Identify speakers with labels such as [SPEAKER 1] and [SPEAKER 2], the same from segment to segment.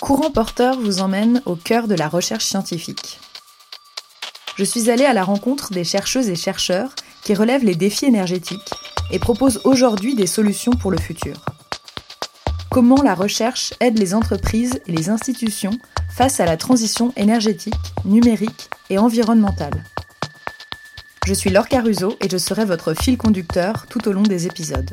[SPEAKER 1] Courant Porteur vous emmène au cœur de la recherche scientifique. Je suis allée à la rencontre des chercheuses et chercheurs qui relèvent les défis énergétiques et proposent aujourd'hui des solutions pour le futur. Comment la recherche aide les entreprises et les institutions face à la transition énergétique, numérique et environnementale? Je suis Laure Caruso et je serai votre fil conducteur tout au long des épisodes.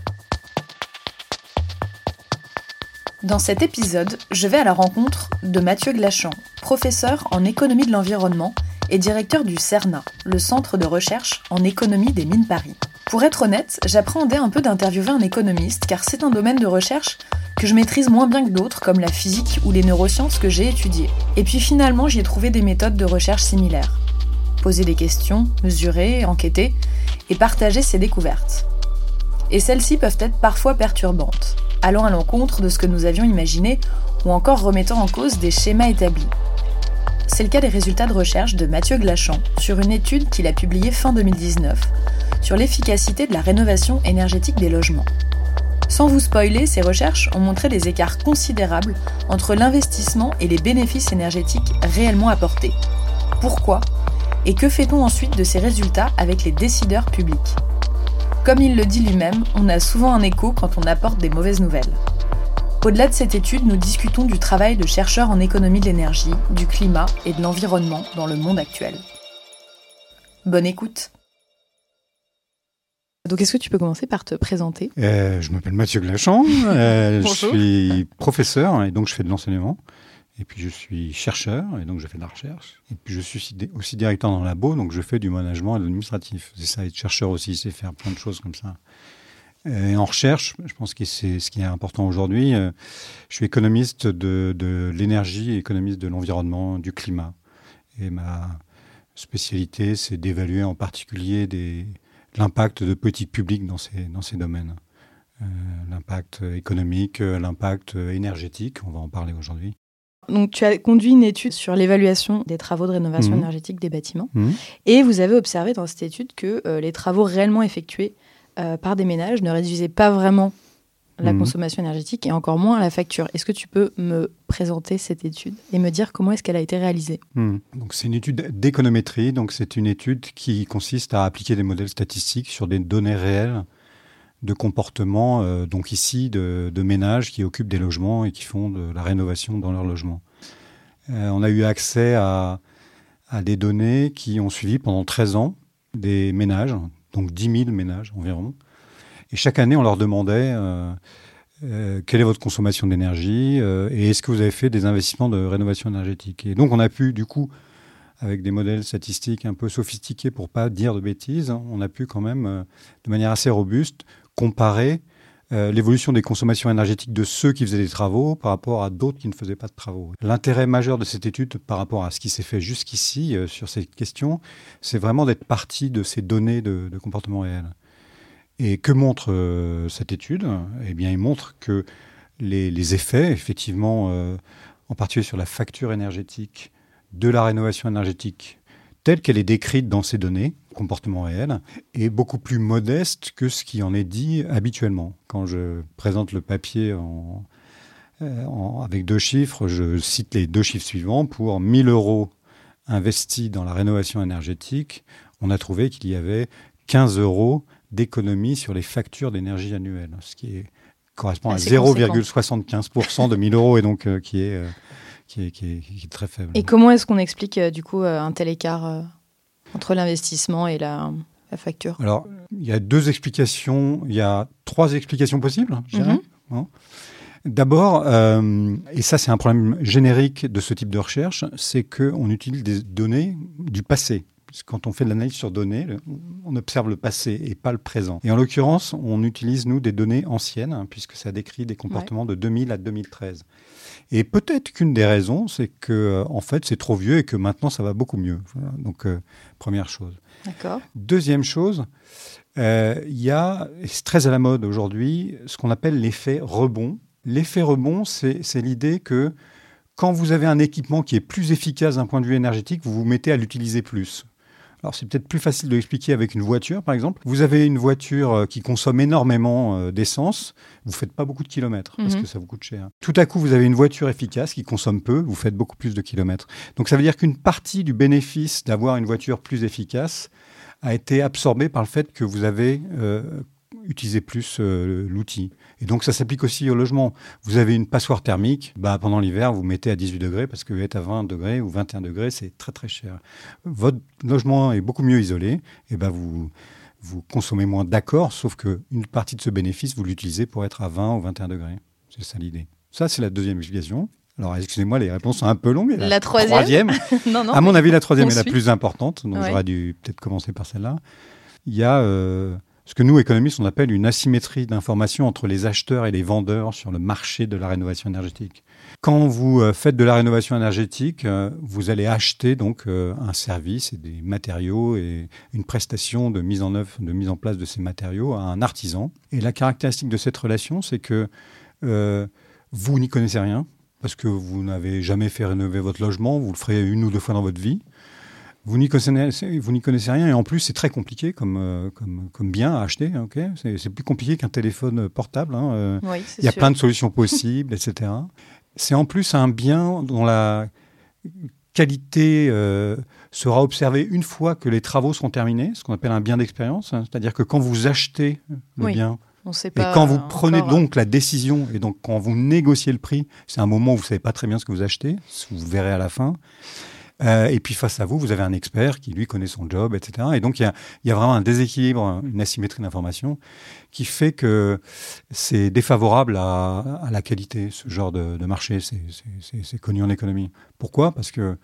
[SPEAKER 1] Dans cet épisode, je vais à la rencontre de Mathieu Glachan, professeur en économie de l'environnement et directeur du CERNA, le centre de recherche en économie des mines Paris. Pour être honnête, j'appréhendais un peu d'interviewer un économiste car c'est un domaine de recherche que je maîtrise moins bien que d'autres comme la physique ou les neurosciences que j'ai étudiées. Et puis finalement, j'y ai trouvé des méthodes de recherche similaires. Poser des questions, mesurer, enquêter et partager ses découvertes. Et celles-ci peuvent être parfois perturbantes allant à l'encontre de ce que nous avions imaginé ou encore remettant en cause des schémas établis. C'est le cas des résultats de recherche de Mathieu Glachan sur une étude qu'il a publiée fin 2019 sur l'efficacité de la rénovation énergétique des logements. Sans vous spoiler, ces recherches ont montré des écarts considérables entre l'investissement et les bénéfices énergétiques réellement apportés. Pourquoi? Et que fait-on ensuite de ces résultats avec les décideurs publics? Comme il le dit lui-même, on a souvent un écho quand on apporte des mauvaises nouvelles. Au-delà de cette étude, nous discutons du travail de chercheurs en économie de l'énergie, du climat et de l'environnement dans le monde actuel. Bonne écoute. Donc, est-ce que tu peux commencer par te présenter?
[SPEAKER 2] Euh, Je m'appelle Mathieu Glachan, euh, je suis professeur et donc je fais de l'enseignement. Et puis je suis chercheur, et donc je fais de la recherche. Et puis je suis aussi directeur dans le labo, donc je fais du management administratif. C'est ça, être chercheur aussi, c'est faire plein de choses comme ça. Et en recherche, je pense que c'est ce qui est important aujourd'hui. Euh, je suis économiste de, de l'énergie, économiste de l'environnement, du climat. Et ma spécialité, c'est d'évaluer en particulier l'impact de politiques publiques dans ces, dans ces domaines. Euh, l'impact économique, l'impact énergétique, on va en parler aujourd'hui,
[SPEAKER 1] donc, tu as conduit une étude sur l'évaluation des travaux de rénovation mmh. énergétique des bâtiments. Mmh. Et vous avez observé dans cette étude que euh, les travaux réellement effectués euh, par des ménages ne réduisaient pas vraiment la mmh. consommation énergétique et encore moins la facture. Est-ce que tu peux me présenter cette étude et me dire comment est-ce qu'elle a été réalisée?
[SPEAKER 2] Donc c'est une étude d'économétrie, donc c'est une étude qui consiste à appliquer des modèles statistiques sur des données réelles de comportement, euh, donc ici, de, ménages qui occupent des logements et qui font de la rénovation dans leurs logements. Euh, on a eu accès à, des données qui ont suivi pendant 13 ans des ménages, donc 10 000 ménages environ. Et chaque année, on leur demandait euh, quelle est votre consommation d'énergie et est-ce que vous avez fait des investissements de rénovation énergétique? Et donc, on a pu, du coup, avec des modèles statistiques un peu sophistiqués pour pas dire de bêtises, on a pu quand même, de manière assez robuste, comparer euh, l'évolution des consommations énergétiques de ceux qui faisaient des travaux par rapport à d'autres qui ne faisaient pas de travaux. L'intérêt majeur de cette étude par rapport à ce qui s'est fait jusqu'ici euh, sur ces questions, c'est vraiment d'être parti de ces données de, comportement réel. Et que montre euh, cette étude? Eh bien, il montre que les, les effets, effectivement, en particulier sur la facture énergétique de la rénovation énergétique telle qu'elle est décrite dans ces données, comportement réel, est beaucoup plus modeste que ce qui en est dit habituellement. Quand je présente le papier euh, avec deux chiffres, je cite les deux chiffres suivants. Pour 1000 euros investis dans la rénovation énergétique, on a trouvé qu'il y avait 15 euros d'économie sur les factures d'énergie annuelles, ce qui correspond à 0,75% de 1000 euros et donc euh, qui est... Euh, qui est, très faible.
[SPEAKER 1] Et comment est-ce qu'on explique euh, du coup euh, un tel écart euh, entre l'investissement et la, facture?
[SPEAKER 2] Alors, il y a deux explications, il y a trois explications possibles, je dirais. Mhm. Hein. D'abord, et ça c'est un problème générique de ce type de recherche, c'est qu'on utilise des données du passé. Quand on fait de l'analyse sur données, on observe le passé et pas le présent. Et en l'occurrence, on utilise, nous, des données anciennes, hein, puisque ça décrit des comportements de 2000 à 2013. Et peut-être qu'une des raisons, c'est que euh, en fait, c'est trop vieux et que maintenant, ça va beaucoup mieux. Donc, euh, première chose.
[SPEAKER 1] D'accord.
[SPEAKER 2] Deuxième chose, euh, il y a, c'est très à la mode aujourd'hui, ce qu'on appelle l'effet rebond. L'effet rebond, c'est l'idée que quand vous avez un équipement qui est plus efficace d'un point de vue énergétique, vous vous mettez à l'utiliser plus. Alors c'est peut-être plus facile de l'expliquer avec une voiture, par exemple. Vous avez une voiture euh, qui consomme énormément euh, d'essence, vous faites pas beaucoup de kilomètres parce
[SPEAKER 1] Mhm.
[SPEAKER 2] que ça vous coûte cher. Tout à coup, vous avez une voiture efficace qui consomme peu, vous faites beaucoup plus de kilomètres. Donc ça veut dire qu'une partie du bénéfice d'avoir une voiture plus efficace a été absorbée par le fait que vous avez euh, utilisé plus euh, l'outil. Et donc ça s'applique aussi au logement. Vous avez une passoire thermique, bah, pendant l'hiver, vous mettez à 18 degrés parce que être à 20 degrés ou 21 degrés, c'est très très cher. Votre logement est beaucoup mieux isolé, et ben vous, vous consommez moins d'accord, sauf qu'une partie de ce bénéfice, vous l'utilisez pour être à 20 ou 21 degrés. C'est ça l'idée. Ça, c'est la deuxième explication. Alors, excusez-moi, les réponses sont un peu longues.
[SPEAKER 1] La troisième Non, non.
[SPEAKER 2] à mon avis, la troisième est la plus importante, donc
[SPEAKER 1] Ouais.
[SPEAKER 2] j'aurais dû peut-être commencer par celle-là. Il y a euh, ce que nous, économistes, on appelle une asymétrie d'information entre les acheteurs et les vendeurs sur le marché de la rénovation énergétique. Quand vous euh, faites de la rénovation énergétique, euh, vous allez acheter donc euh, un service et des matériaux et une prestation de mise en œuvre, de mise en place de ces matériaux à un artisan. Et la caractéristique de cette relation, c'est que vous n'y connaissez rien parce que vous n'avez jamais fait rénover votre logement, vous le ferez une ou deux fois dans votre vie. Vous n'y connaissez, vous n'y connaissez rien et en plus c'est très compliqué comme, euh, comme, comme bien à acheter. hein, ok? C'est, c'est plus compliqué qu'un téléphone portable. hein, euh,
[SPEAKER 1] Oui,
[SPEAKER 2] il y a
[SPEAKER 1] sûr.
[SPEAKER 2] plein de solutions possibles, etc. C'est en plus un bien dont la qualité euh, sera observée une fois que les travaux seront terminés, ce qu'on appelle un bien d'expérience. hein. C'est-à-dire que quand vous achetez le
[SPEAKER 1] Oui,
[SPEAKER 2] bien
[SPEAKER 1] On sait
[SPEAKER 2] et quand vous prenez
[SPEAKER 1] euh,
[SPEAKER 2] donc la décision et donc quand vous négociez le prix, c'est un moment où vous savez pas très bien ce que vous achetez, ce que vous verrez à la fin. Euh, et puis face à vous, vous avez un expert qui lui connaît son job, etc. Et donc il y a, vraiment un déséquilibre, une asymétrie d'information qui fait que c'est défavorable à, la qualité, ce genre de, marché. C'est- connu en économie. Pourquoi? Parce que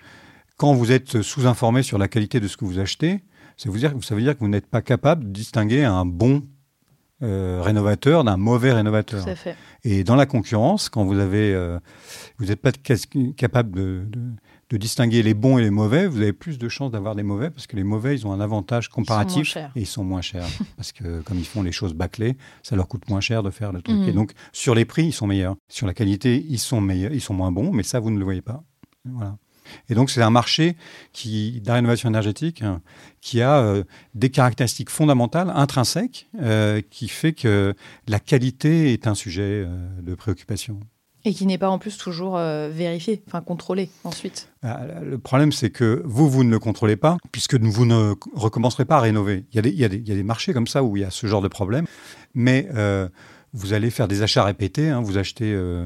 [SPEAKER 2] quand vous êtes sous-informé sur la qualité de ce que vous achetez, ça veut dire que vous n'êtes pas capable de distinguer un bon euh, rénovateur d'un mauvais rénovateur.
[SPEAKER 1] Tout à fait.
[SPEAKER 2] Et dans la concurrence, quand vous avez, euh, vous n'êtes pas capable de, de- de distinguer les bons et les mauvais, vous avez plus de chances d'avoir des mauvais parce que les mauvais, ils ont un avantage comparatif
[SPEAKER 1] chers.
[SPEAKER 2] et ils sont moins chers. parce que comme ils font les choses bâclées, ça leur coûte moins cher de faire le truc.
[SPEAKER 1] Mhm.
[SPEAKER 2] Et donc, sur les prix, ils sont meilleurs. Sur la qualité, ils sont meilleurs, ils sont moins bons, mais ça, vous ne le voyez pas. Voilà. Et donc, c'est un marché qui, de la rénovation énergétique qui a euh, des caractéristiques fondamentales, intrinsèques, euh, qui fait que la qualité est un sujet euh, de préoccupation.
[SPEAKER 1] Et qui n'est pas en plus toujours vérifié, enfin contrôlé ensuite.
[SPEAKER 2] Ah, Le problème, c'est que vous, vous ne le contrôlez pas, puisque vous ne recommencerez pas à rénover. Il y a des, il y a des, il y a des marchés comme ça où il y a ce genre de problème, mais vous allez faire des achats répétés. hein. vous achetez euh,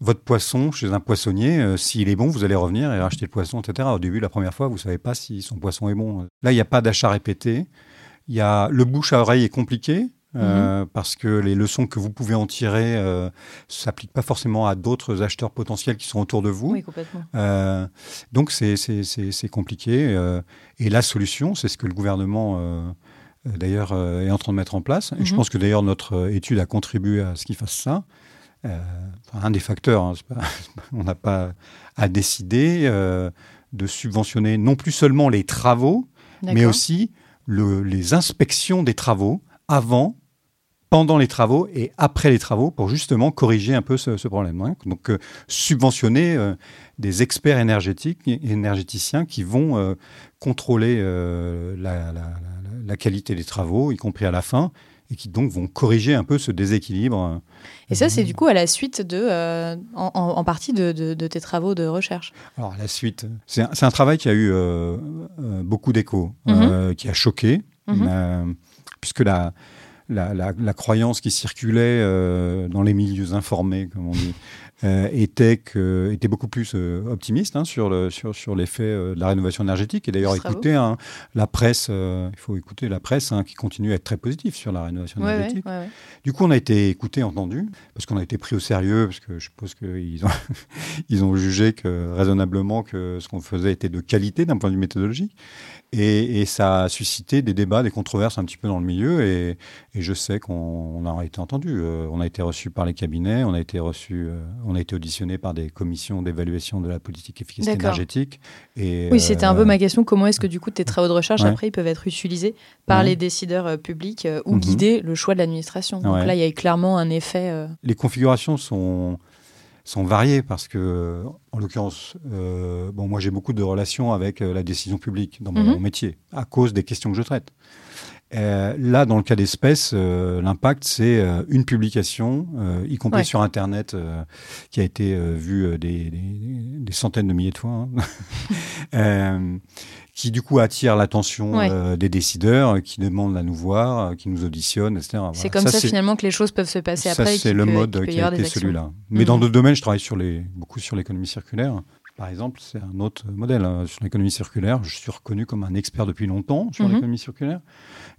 [SPEAKER 2] votre poisson chez un poissonnier. euh, S'il est bon, vous allez revenir et racheter le poisson, etc. Au début, la première fois, vous ne savez pas si son poisson est bon. Là, il n'y a pas d'achat répété. Y a, le bouche à oreille est compliqué. euh, Parce que les leçons que vous pouvez en tirer euh, s'appliquent pas forcément à d'autres acheteurs potentiels qui sont autour de vous.
[SPEAKER 1] Oui, complètement.
[SPEAKER 2] Euh, donc c'est compliqué. et la solution, c'est ce que le gouvernement, d'ailleurs, euh, est en train de mettre en place. Et je
[SPEAKER 1] Mhm.
[SPEAKER 2] pense que d'ailleurs notre euh, étude a contribué à ce qu'il fasse ça. Euh, un des facteurs, hein, pas- on n'a pas à décider de subventionner non plus seulement les travaux, mais aussi le- les inspections des travaux avant, pendant les travaux et après les travaux pour justement corriger un peu ce, ce problème. hein. Donc euh, subventionner euh, des experts énergétiques, énergéticiens qui vont euh, contrôler la, la- la- la qualité des travaux, y compris à la fin, et qui donc vont corriger un peu ce déséquilibre.
[SPEAKER 1] Et ça, c'est du coup à la suite de, euh, en, partie de, de- de tes travaux de recherche.
[SPEAKER 2] Alors, à la suite, c'est un, travail qui a eu euh, euh, beaucoup d'écho,
[SPEAKER 1] Mhm.
[SPEAKER 2] euh, qui a choqué,
[SPEAKER 1] Mhm.
[SPEAKER 2] puisque la, la, la- la croyance qui circulait dans les milieux informés, comme on dit, euh, était, que, était beaucoup plus euh, optimiste hein, sur, le, sur, sur l'effet euh, de la rénovation énergétique. Et d'ailleurs, écoutez, hein, la presse, il faut écouter la presse hein, qui continue à être très positive sur la rénovation
[SPEAKER 1] ouais,
[SPEAKER 2] énergétique.
[SPEAKER 1] ouais, ouais.
[SPEAKER 2] Du coup, on a été écouté, entendu, parce qu'on a été pris au sérieux, parce que je suppose qu'ils ont, ils ont jugé que raisonnablement que ce qu'on faisait était de qualité d'un point de vue méthodologique. Et, et ça a suscité des débats, des controverses un petit peu dans le milieu. Et, et je sais qu'on on a été entendu. Euh, on a été reçu par les cabinets, on a été reçu, euh, on a été auditionné par des commissions d'évaluation de la politique efficacité énergétique. Et,
[SPEAKER 1] Oui, c'était un peu
[SPEAKER 2] euh,
[SPEAKER 1] ma question. Comment est-ce que du coup tes travaux de recherche
[SPEAKER 2] Ouais.
[SPEAKER 1] après ils peuvent être utilisés par
[SPEAKER 2] Ouais.
[SPEAKER 1] les décideurs publics ou
[SPEAKER 2] Mhm.
[SPEAKER 1] guider le choix de l'administration? Donc
[SPEAKER 2] Ouais.
[SPEAKER 1] là, il y a clairement un effet.
[SPEAKER 2] les configurations sont, sont variées parce que, en l'occurrence, euh, bon, moi j'ai beaucoup de relations avec la décision publique dans mon
[SPEAKER 1] Mhm.
[SPEAKER 2] métier à cause des questions que je traite. Euh, là, dans le cas d'espèce, euh, l'impact, c'est euh, une publication, y compris
[SPEAKER 1] Ouais.
[SPEAKER 2] sur Internet, qui a été vue des, des- des centaines de milliers de fois, hein. Qui du coup attire l'attention
[SPEAKER 1] Ouais.
[SPEAKER 2] des décideurs, qui demandent à nous voir, qui nous auditionnent, etc.
[SPEAKER 1] C'est comme ça, finalement que les choses peuvent se passer
[SPEAKER 2] ça,
[SPEAKER 1] après.
[SPEAKER 2] c'est le
[SPEAKER 1] peut-
[SPEAKER 2] mode qui a été celui-là. Mais
[SPEAKER 1] Mhm.
[SPEAKER 2] dans d'autres domaines, je travaille sur les, beaucoup sur l'économie circulaire. Par exemple, c'est un autre modèle. hein. Sur l'économie circulaire, je suis reconnu comme un expert depuis longtemps sur
[SPEAKER 1] Mhm.
[SPEAKER 2] l'économie circulaire.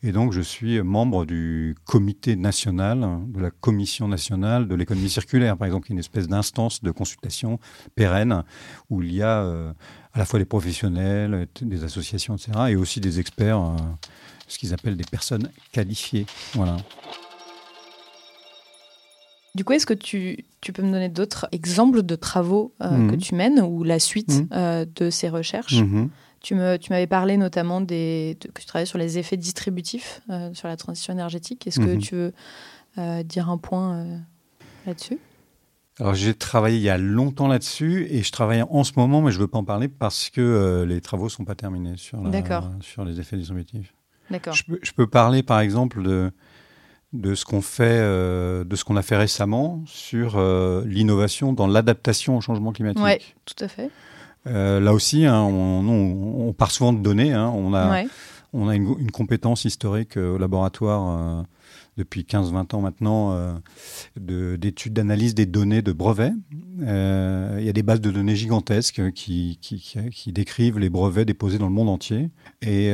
[SPEAKER 2] Et donc, je suis membre du comité national, de la commission nationale de l'économie circulaire, par exemple, une espèce d'instance de consultation pérenne où il y a euh, à la fois des professionnels, des associations, etc., et aussi des experts, euh, ce qu'ils appellent des personnes qualifiées. Voilà.
[SPEAKER 1] Du coup, est-ce que tu, tu peux me donner d'autres exemples de travaux euh,
[SPEAKER 2] Mhm.
[SPEAKER 1] que tu mènes ou la suite
[SPEAKER 2] Mhm.
[SPEAKER 1] euh, de ces recherches?
[SPEAKER 2] Mhm.
[SPEAKER 1] Tu m'avais parlé notamment des, de- que tu travaillais sur les effets distributifs euh, sur la transition énergétique. Est-ce que
[SPEAKER 2] Mhm.
[SPEAKER 1] tu veux dire un point là-dessus?
[SPEAKER 2] Alors j'ai travaillé il y a longtemps là-dessus et je travaille en ce moment, mais je ne veux pas en parler parce que les travaux sont pas terminés sur, la-
[SPEAKER 1] D'accord.
[SPEAKER 2] sur les effets distributifs.
[SPEAKER 1] D'accord.
[SPEAKER 2] Je peux parler par exemple de, de ce qu'on fait, euh, de ce qu'on a fait récemment sur euh, l'innovation dans l'adaptation au changement climatique.
[SPEAKER 1] Ouais, tout à fait.
[SPEAKER 2] Euh, là aussi, hein, on, on- on part souvent de données. hein. on a,
[SPEAKER 1] Ouais.
[SPEAKER 2] on a une, une compétence historique au laboratoire depuis 15-20 ans maintenant euh, de- d'études d'analyse des données de brevets. Il y a des bases de données gigantesques qui, qui, décrivent les brevets déposés dans le monde entier. Et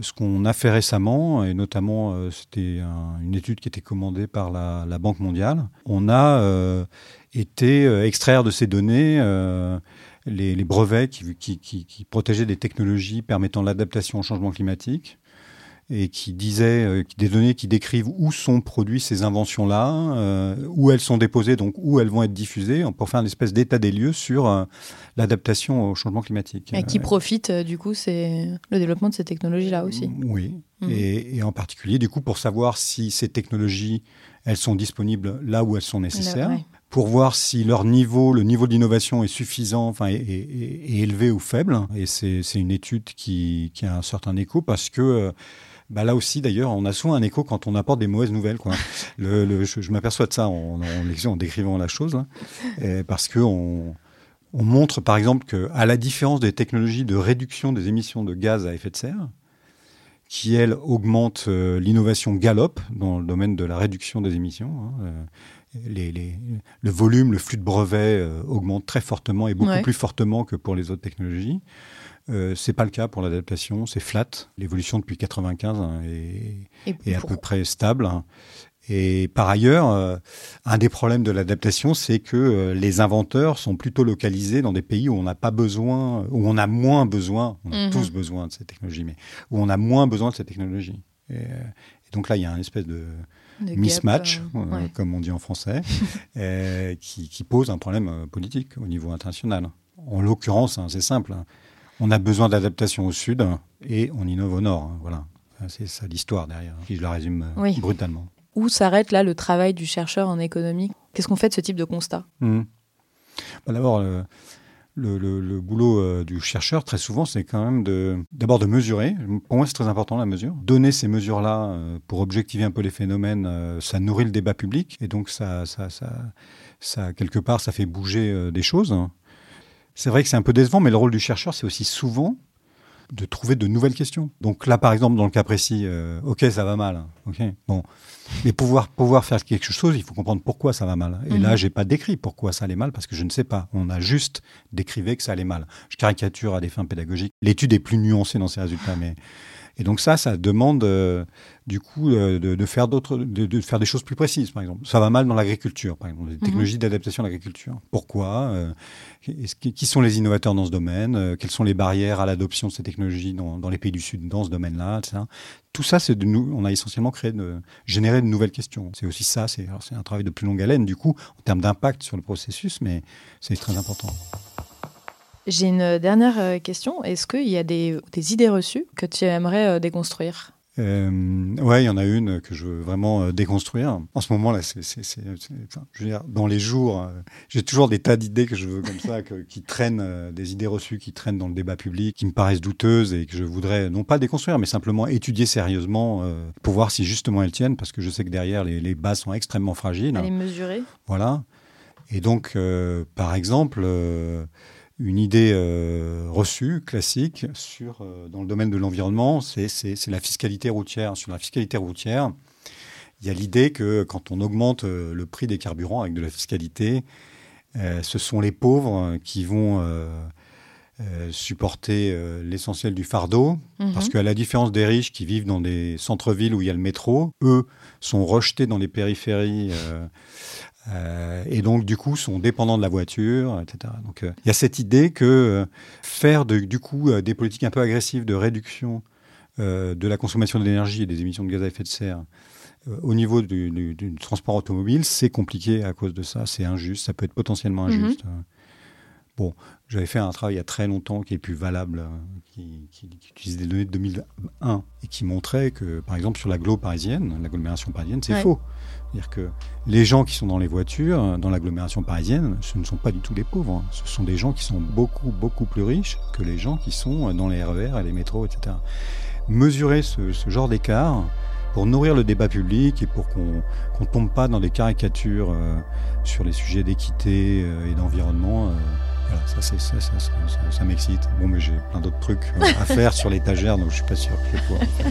[SPEAKER 2] ce qu'on a fait récemment, et notamment euh, c'était un- une étude qui était commandée par la, Banque mondiale, on a euh, été euh, extraire de ces données les, brevets qui protégeaient des technologies permettant l'adaptation au changement climatique et qui disaient euh, des données qui décrivent où sont produites ces inventions-là, euh, où elles sont déposées, donc où elles vont être diffusées, pour faire une espèce d'état des lieux sur euh, l'adaptation au changement climatique.
[SPEAKER 1] Et qui profite, euh, du coup, c'est le développement de ces technologies-là aussi.
[SPEAKER 2] Oui,
[SPEAKER 1] Mhm.
[SPEAKER 2] et, et en particulier, du coup, pour savoir si ces technologies, elles sont disponibles là où elles sont nécessaires,
[SPEAKER 1] Ouais.
[SPEAKER 2] pour voir si leur niveau, le niveau d'innovation est suffisant, enfin, est, est- est- est élevé ou faible. Et c'est c'est une étude qui, qui a un certain écho parce que bah là aussi, d'ailleurs, on a souvent un écho quand on apporte des mauvaises nouvelles. Quoi. Le, le- je je m'aperçois de ça en, en, en décrivant la chose, là. Et parce que on, on montre, par exemple, que à la différence des technologies de réduction des émissions de gaz à effet de serre, qui, elles, augmentent euh, l'innovation galope dans le domaine de la réduction des émissions. hein, euh, les, les- le volume, le flux de brevets euh, augmente très fortement et beaucoup
[SPEAKER 1] Ouais.
[SPEAKER 2] plus fortement que pour les autres technologies. Euh, c'est pas le cas pour l'adaptation, c'est flat. L'évolution depuis 95 hein, est, à peu près stable. hein. Et par ailleurs, euh, un des problèmes de l'adaptation, c'est que euh, les inventeurs sont plutôt localisés dans des pays où on n'a pas besoin, où on a moins besoin, on a
[SPEAKER 1] Mhm.
[SPEAKER 2] tous besoin de ces technologies, mais où on a moins besoin de ces technologies. Et, euh, et donc là, il y a un espèce de mismatch,
[SPEAKER 1] euh, ouais.
[SPEAKER 2] comme on dit en français, qui, qui pose un problème politique au niveau international. En l'occurrence, hein, c'est simple. hein. On a besoin d'adaptation au sud et on innove au nord. hein, voilà. C'est ça l'histoire derrière, hein, si je la résume euh,
[SPEAKER 1] Oui.
[SPEAKER 2] brutalement.
[SPEAKER 1] Où s'arrête là le travail du chercheur en économie? Qu'est-ce qu'on fait de ce type de constat?
[SPEAKER 2] Mhm. Bah, D'abord, euh, le, le- le boulot euh, du chercheur, très souvent, c'est quand même de, d'abord de mesurer. Pour moi, c'est très important la mesure. Donner ces mesures-là pour objectiver un peu les phénomènes, ça nourrit le débat public et donc ça, ça, ça, ça quelque part, ça fait bouger des choses. C'est vrai que c'est un peu décevant, mais le rôle du chercheur, c'est aussi souvent de trouver de nouvelles questions. Donc là, par exemple, dans le cas précis, euh, ok, ça va mal, ok, bon, mais pouvoir pouvoir faire quelque chose, il faut comprendre pourquoi ça va mal. Et
[SPEAKER 1] Mhm.
[SPEAKER 2] là, j'ai pas décrit pourquoi ça allait mal parce que je ne sais pas. On a juste décrivé que ça allait mal. Je caricature à des fins pédagogiques. L'étude est plus nuancée dans ses résultats, mais et donc ça, ça demande euh, du coup euh, de, de faire d'autres, de, de faire des choses plus précises. Par exemple, ça va mal dans l'agriculture, par exemple, les technologies d'adaptation à l'agriculture. Pourquoi euh, Qui sont les innovateurs dans ce domaine Quelles sont les barrières à l'adoption de ces technologies dans, dans les pays du Sud dans ce domaine-là etc. Tout ça, c'est de nous. On a essentiellement créé, de, généré de nouvelles questions. C'est aussi ça. C'est un travail de plus longue haleine, du coup, en termes d'impact sur le processus, mais c'est très important.
[SPEAKER 1] J'ai une dernière euh, question. Est-ce qu'il y a des, des idées reçues que tu aimerais euh, déconstruire?
[SPEAKER 2] Euh, ouais, il y en a une que je veux vraiment euh, déconstruire. En ce moment là, c'est, c'est, c'est, enfin, je veux dire, dans les jours, euh, j'ai toujours des tas d'idées que je veux comme ça, que, qui traînent, des idées reçues qui traînent dans le débat public, qui me paraissent douteuses et que je voudrais non pas déconstruire, mais simplement étudier sérieusement pour voir si justement elles tiennent, parce que je sais que derrière les, les bases sont extrêmement fragiles.
[SPEAKER 1] Elle est mesurée.
[SPEAKER 2] Voilà. Et donc, par exemple, une idée euh, reçue, classique, sur, euh, dans le domaine de l'environnement, c'est la fiscalité routière. Sur la fiscalité routière, il y a l'idée que quand on augmente euh, le prix des carburants avec de la fiscalité, euh, ce sont les pauvres qui vont supporter l'essentiel du fardeau,
[SPEAKER 1] Mhm.
[SPEAKER 2] parce qu'à la différence des riches qui vivent dans des centres-villes où il y a le métro, eux sont rejetés dans les périphéries euh, et donc du coup sont dépendants de la voiture, etc. Donc euh, il y a cette idée que euh, faire de- du coup des politiques un peu agressives de réduction de la consommation d'énergie et des émissions de gaz à effet de serre au niveau du, du- du transport automobile, c'est compliqué à cause de ça, c'est injuste, ça peut être potentiellement
[SPEAKER 1] Mhm.
[SPEAKER 2] injuste. Euh, Bon, j'avais fait un travail il y a très longtemps qui est plus valable, euh, qui, qui, qui utilise des données de 2001 et qui montrait que, par exemple, sur l'agglo parisienne, l'agglomération parisienne, c'est
[SPEAKER 1] Ouais.
[SPEAKER 2] faux. C'est-à-dire que les gens qui sont dans les voitures, dans l'agglomération parisienne, ce ne sont pas du tout les pauvres. hein. Ce sont des gens qui sont beaucoup, beaucoup plus riches que les gens qui sont dans les RER et les métros, etc. Mesurer ce, ce genre d'écart pour nourrir le débat public et pour qu'on qu'on ne tombe pas dans des caricatures euh, sur les sujets d'équité euh, et d'environnement. euh, ça, ça, ça, m'excite. Bon, mais j'ai plein d'autres trucs euh, à faire sur l'étagère, donc je suis pas sûr que je vais.